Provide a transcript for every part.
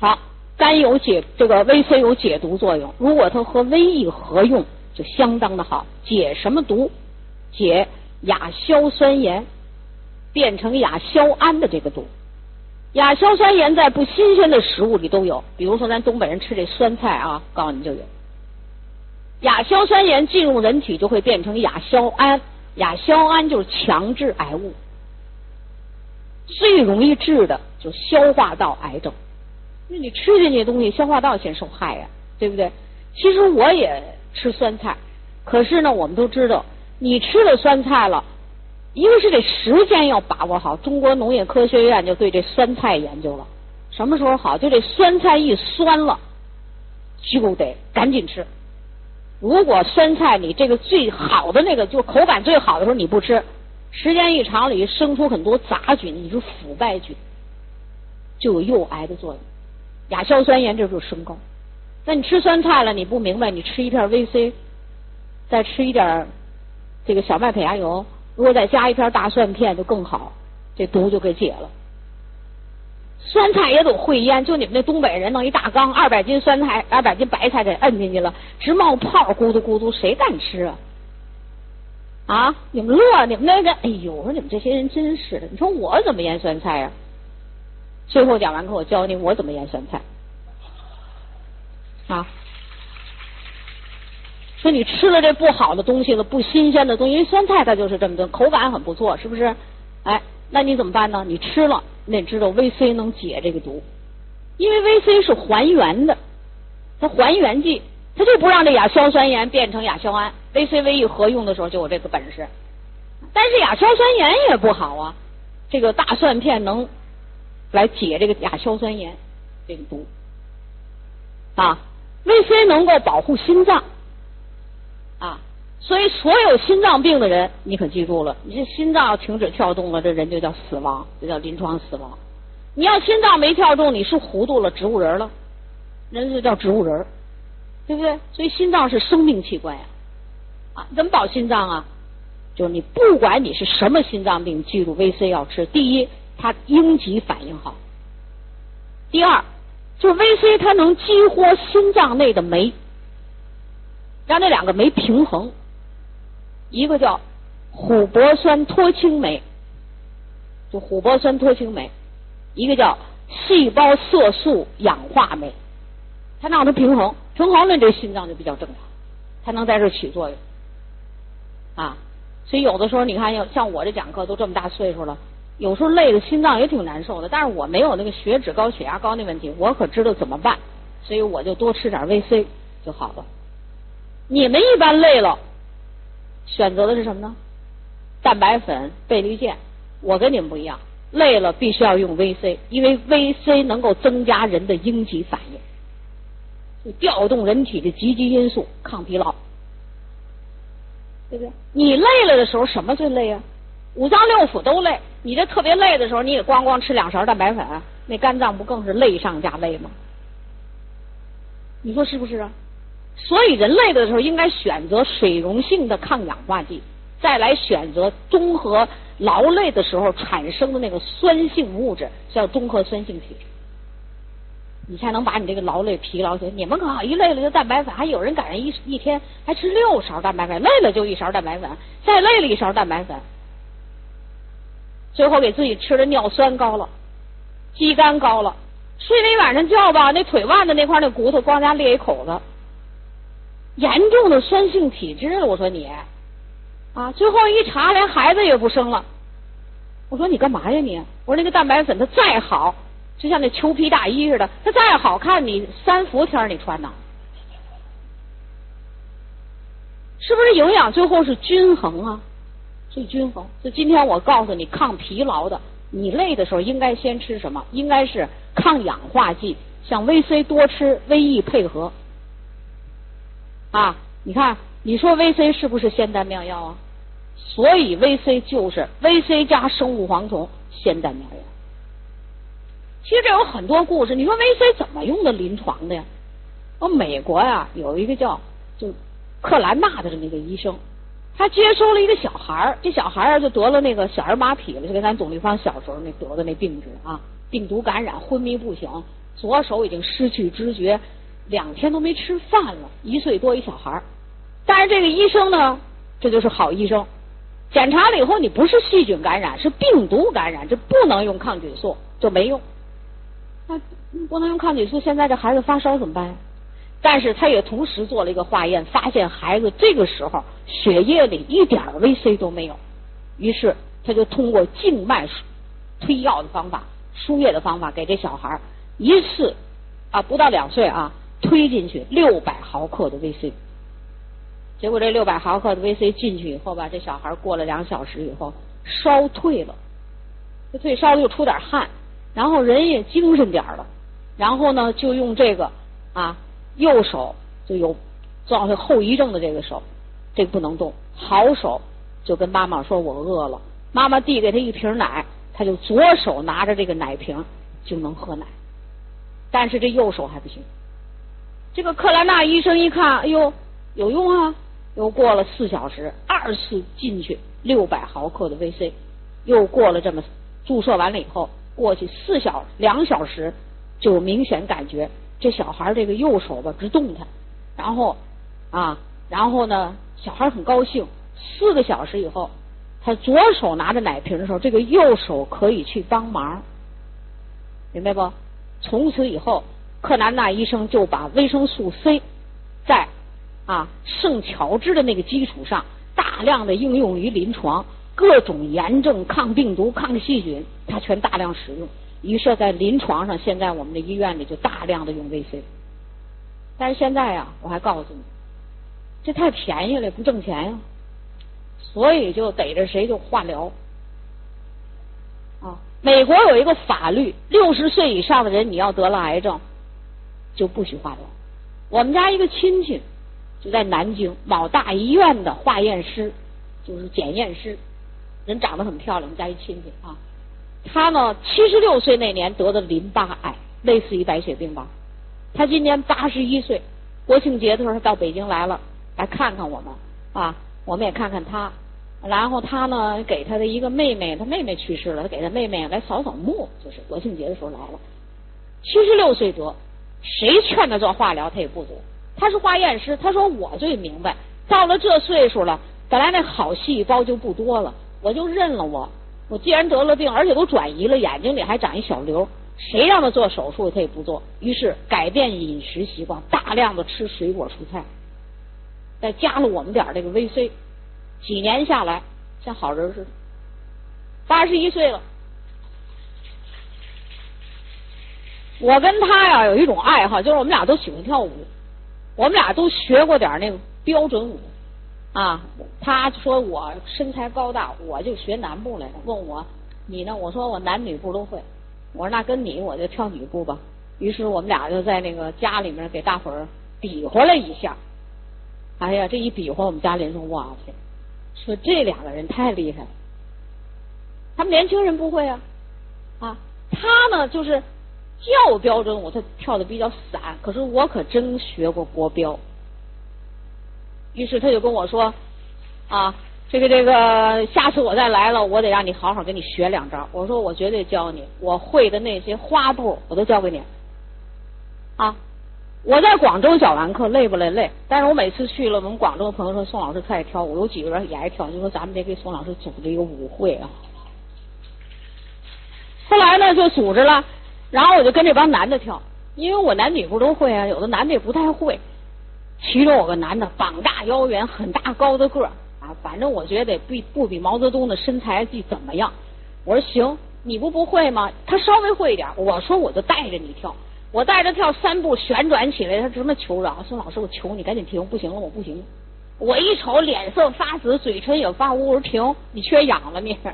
好，肝有解这个维 C 有解毒作用，如果它和维 E 合用，就相当的好。解什么毒？解亚硝酸盐变成亚硝胺的这个毒。亚硝酸盐在不新鲜的食物里都有，比如说咱东北人吃这酸菜啊，告诉你就有。亚硝酸盐进入人体就会变成亚硝胺，亚硝胺就是强致癌物，最容易治的就消化道癌症。那你吃进去东西，消化道先受害呀，对不对？其实我也吃酸菜，可是呢，我们都知道，你吃了酸菜了。一个是这时间要把握好，中国农业科学院就对这酸菜研究了，什么时候好？就这酸菜一酸了，就得赶紧吃。如果酸菜你这个最好的那个就口感最好的时候你不吃，时间一长里生出很多杂菌，你是腐败菌，就有诱癌的作用。亚硝酸盐这就是升高。那你吃酸菜了，你不明白？你吃一片 VC，再吃一点这个小麦胚芽油。如果再加一片大蒜片就更好，这毒就给解了。酸菜也都会腌，就你们那东北人弄一大缸，二百斤酸菜、二百斤白菜给摁进去了，直冒泡，咕嘟咕嘟，谁敢吃啊？啊！你们乐，你们那个，哎呦，我说你们这些人真是的，你说我怎么腌酸菜啊？最后讲完课，我教你我怎么腌酸菜。啊。说你吃了这不好的东西了，不新鲜的东西，因为酸菜它就是这么的，口感很不错，是不是？哎，那你怎么办呢？你吃了，你知道 VC 能解这个毒，因为 VC 是还原的，它还原剂，它就不让这亚硝酸盐变成亚硝胺，VC、VE 合用的时候就有这个本事。但是亚硝酸盐也不好啊，这个大蒜片能来解这个亚硝酸盐这个毒啊，VC 能够保护心脏。啊，所以所有心脏病的人，你可记住了，你这心脏要停止跳动了，这人就叫死亡，这叫临床死亡。你要心脏没跳动，你是糊涂了，植物人了，人就叫植物人，对不对？所以心脏是生命器官呀，啊，怎么保心脏啊？就是你不管你是什么心脏病，记住 VC 要吃。第一，它应急反应好；第二，就 VC 它能激活心脏内的酶。让那两个酶平衡，一个叫琥珀酸脱氢酶，就琥珀酸脱氢酶；一个叫细胞色素氧化酶，它让它平衡，平衡了这心脏就比较正常，才能在这起作用啊。所以有的时候你看，像我这讲课都这么大岁数了，有时候累的心脏也挺难受的，但是我没有那个血脂高、血压高那问题，我可知道怎么办，所以我就多吃点 VC 就好了。你们一般累了，选择的是什么呢？蛋白粉、倍立健。我跟你们不一样，累了必须要用 VC，因为 VC 能够增加人的应激反应，调动人体的积极因素，抗疲劳，对不对？你累了的时候，什么最累啊？五脏六腑都累。你这特别累的时候，你也咣咣吃两勺蛋白粉，那肝脏不更是累上加累吗？你说是不是啊？所以人累的时候应该选择水溶性的抗氧化剂，再来选择综合劳累的时候产生的那个酸性物质，叫综合酸性体，你才能把你这个劳累疲劳些。你们可好，一累了就蛋白粉，还有人赶上一一天还吃六勺蛋白粉，累了就一勺蛋白粉，再累了一勺蛋白粉，最后给自己吃的尿酸高了，肌酐高了，睡了一晚上觉吧，那腿腕子那块那骨头光家裂一口子。严重的酸性体质了，我说你啊，最后一查连孩子也不生了。我说你干嘛呀你？我说那个蛋白粉它再好，就像那裘皮大衣似的，它再好看，你三伏天你穿呐？是不是营养最后是均衡啊？最均衡。所以今天我告诉你，抗疲劳的，你累的时候应该先吃什么？应该是抗氧化剂，像 VC 多吃，VE 配合。啊，你看，你说 VC 是不是仙丹妙药啊？所以 VC 就是 VC 加生物黄酮仙丹妙药。其实这有很多故事。你说 VC 怎么用的临床的呀？我美国呀有一个叫就克兰纳的这么一个医生，他接收了一个小孩儿，这小孩儿就得了那个小儿麻痹了，就跟咱董立芳小时候那得的那病似的啊，病毒感染昏迷不醒，左手已经失去知觉，两天都没吃饭了，一岁多一小孩但是这个医生呢，这就是好医生，检查了以后你不是细菌感染，是病毒感染，这不能用抗菌素，就没用。那不能用抗菌素，现在这孩子发烧怎么办呀？但是他也同时做了一个化验，发现孩子这个时候血液里一点 VC 都没有，于是他就通过静脉推药的方法、输液的方法，给这小孩一次啊不到两岁啊推进去六百毫克的 VC。结果这六百毫克的 VC 进去以后吧，这小孩过了两小时以后烧退了，这退烧了又出点汗，然后人也精神点了，然后呢就用这个啊。右手就有造成后遗症的这个手，这个不能动。好手就跟妈妈说：“我饿了。”妈妈递给他一瓶奶，他就左手拿着这个奶瓶就能喝奶。但是这右手还不行。这个克兰纳医生一看，哎呦，有用啊！又过了四小时，二次进去六百毫克的 VC，又过了这么注射完了以后，过去四小两小时，就明显感觉。这小孩这个右手吧直动弹，然后啊，然后呢，小孩很高兴。四个小时以后，他左手拿着奶瓶的时候，这个右手可以去帮忙，明白不？从此以后，克南纳医生就把维生素 C 在啊圣乔治的那个基础上，大量的应用于临床，各种炎症、抗病毒、抗细菌，他全大量使用。于是，在临床上，现在我们的医院里就大量的用 VC。但是现在呀，我还告诉你，这太便宜了，不挣钱呀。所以就逮着谁就化疗。啊，美国有一个法律，六十岁以上的人，你要得了癌症，就不许化疗。我们家一个亲戚就在南京某大医院的化验师，就是检验师，人长得很漂亮，我们家一亲戚啊。他呢，七十六岁那年得的淋巴癌，类似于白血病吧。他今年八十一岁，国庆节的时候他到北京来了，来看看我们啊，我们也看看他。然后他呢，给他的一个妹妹，他妹妹去世了，他给他妹妹来扫扫墓，就是国庆节的时候来了。七十六岁得，谁劝他做化疗，他也不做。他是化验师，他说我最明白，到了这岁数了，本来那好细胞就不多了，我就认了我。我既然得了病，而且都转移了，眼睛里还长一小瘤，谁让他做手术，他也不做。于是改变饮食习惯，大量的吃水果蔬菜，再加了我们点这个 VC，几年下来像好人似的。八十一岁了，我跟他呀有一种爱好，就是我们俩都喜欢跳舞，我们俩都学过点那个标准舞。啊，他说我身材高大，我就学男步来的。问我你呢？我说我男女步都会。我说那跟你我就跳女步吧。于是我们俩就在那个家里面给大伙比划了一下。哎呀，这一比划，我们家里人说哇塞，说这两个人太厉害了。他们年轻人不会啊啊，他呢就是叫标准舞，他跳的比较散。可是我可真学过国标。于是他就跟我说：“啊，这个这个，下次我再来了，我得让你好好给你学两招。”我说：“我绝对教你，我会的那些花步我都教给你。”啊，我在广州讲完课累不累？累。但是我每次去了，我们广州的朋友说宋老师特爱跳舞，有几个人也爱跳，就说咱们得给宋老师组织一个舞会啊。后来呢，就组织了，然后我就跟这帮男的跳，因为我男女不都会啊，有的男的也不太会。其中有个男的，膀大腰圆，很大高的个儿啊，反正我觉得比不比毛泽东的身材记怎么样。我说行，你不不会吗？他稍微会一点。我说我就带着你跳，我带着跳三步旋转起来，他什么求饶？孙老师，我求你赶紧停，不行了，我不行。我一瞅脸色发紫，嘴唇也发乌，我说停，你缺氧了你。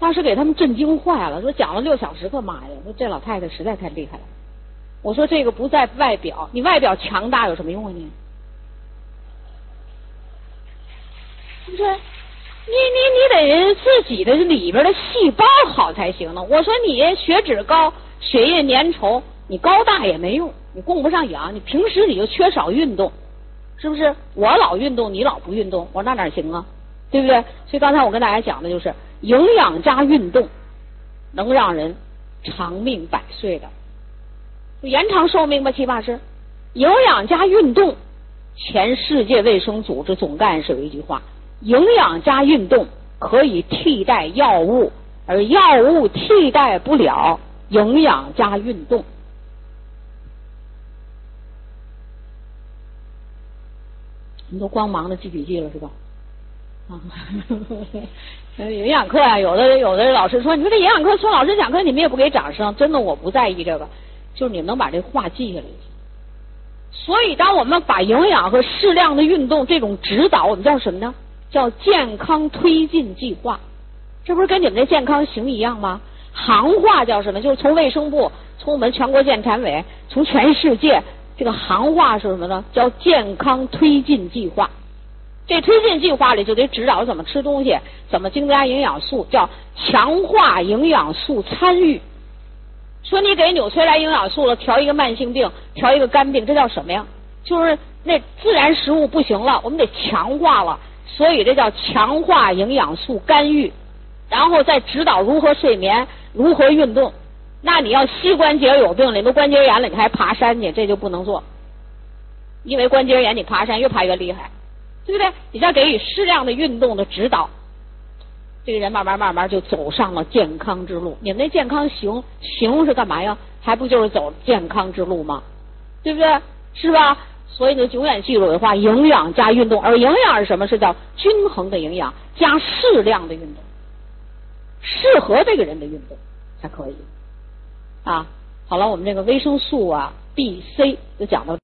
当时给他们震惊坏了，说讲了六小时课，妈呀，说这老太太实在太厉害了。我说这个不在外表，你外表强大有什么用啊你？不是，你你你得自己的里边的细胞好才行呢。我说你血脂高，血液粘稠，你高大也没用，你供不上氧，你平时你就缺少运动，是不是？我老运动，你老不运动，我说那哪行啊？对不对？所以刚才我跟大家讲的就是营养加运动，能让人长命百岁的，延长寿命吧，起码是营养加运动。前世界卫生组织总干事有一句话：营养加运动可以替代药物，而药物替代不了营养加运动。你都光忙着记笔记了是吧？啊，营养课啊，有的有的老师说，你说这营养课，孙老师讲课，你们也不给掌声，真的我不在意这个，就是你们能把这话记下来。所以，当我们把营养和适量的运动这种指导，我们叫什么呢？叫健康推进计划。这不是跟你们那健康行一样吗？行话叫什么？就是从卫生部，从我们全国健产委，从全世界，这个行话是什么呢？叫健康推进计划。这推进计划里就得指导怎么吃东西，怎么增加营养素，叫强化营养素参与。说你给纽崔莱营养素了，调一个慢性病，调一个肝病，这叫什么呀？就是那自然食物不行了，我们得强化了，所以这叫强化营养素干预，然后再指导如何睡眠，如何运动。那你要膝关节有病了，你都关节炎了，你还爬山去，这就不能做，因为关节炎你爬山越爬越厉害，对不对？你再给予适量的运动的指导。这个人慢慢慢慢就走上了健康之路。你们那健康行行是干嘛呀？还不就是走健康之路吗？对不对？是吧？所以呢，永远记住的话：营养加运动。而营养是什么？是叫均衡的营养加适量的运动，适合这个人的运动才可以。啊，好了，我们这个维生素啊，B、C 就讲到。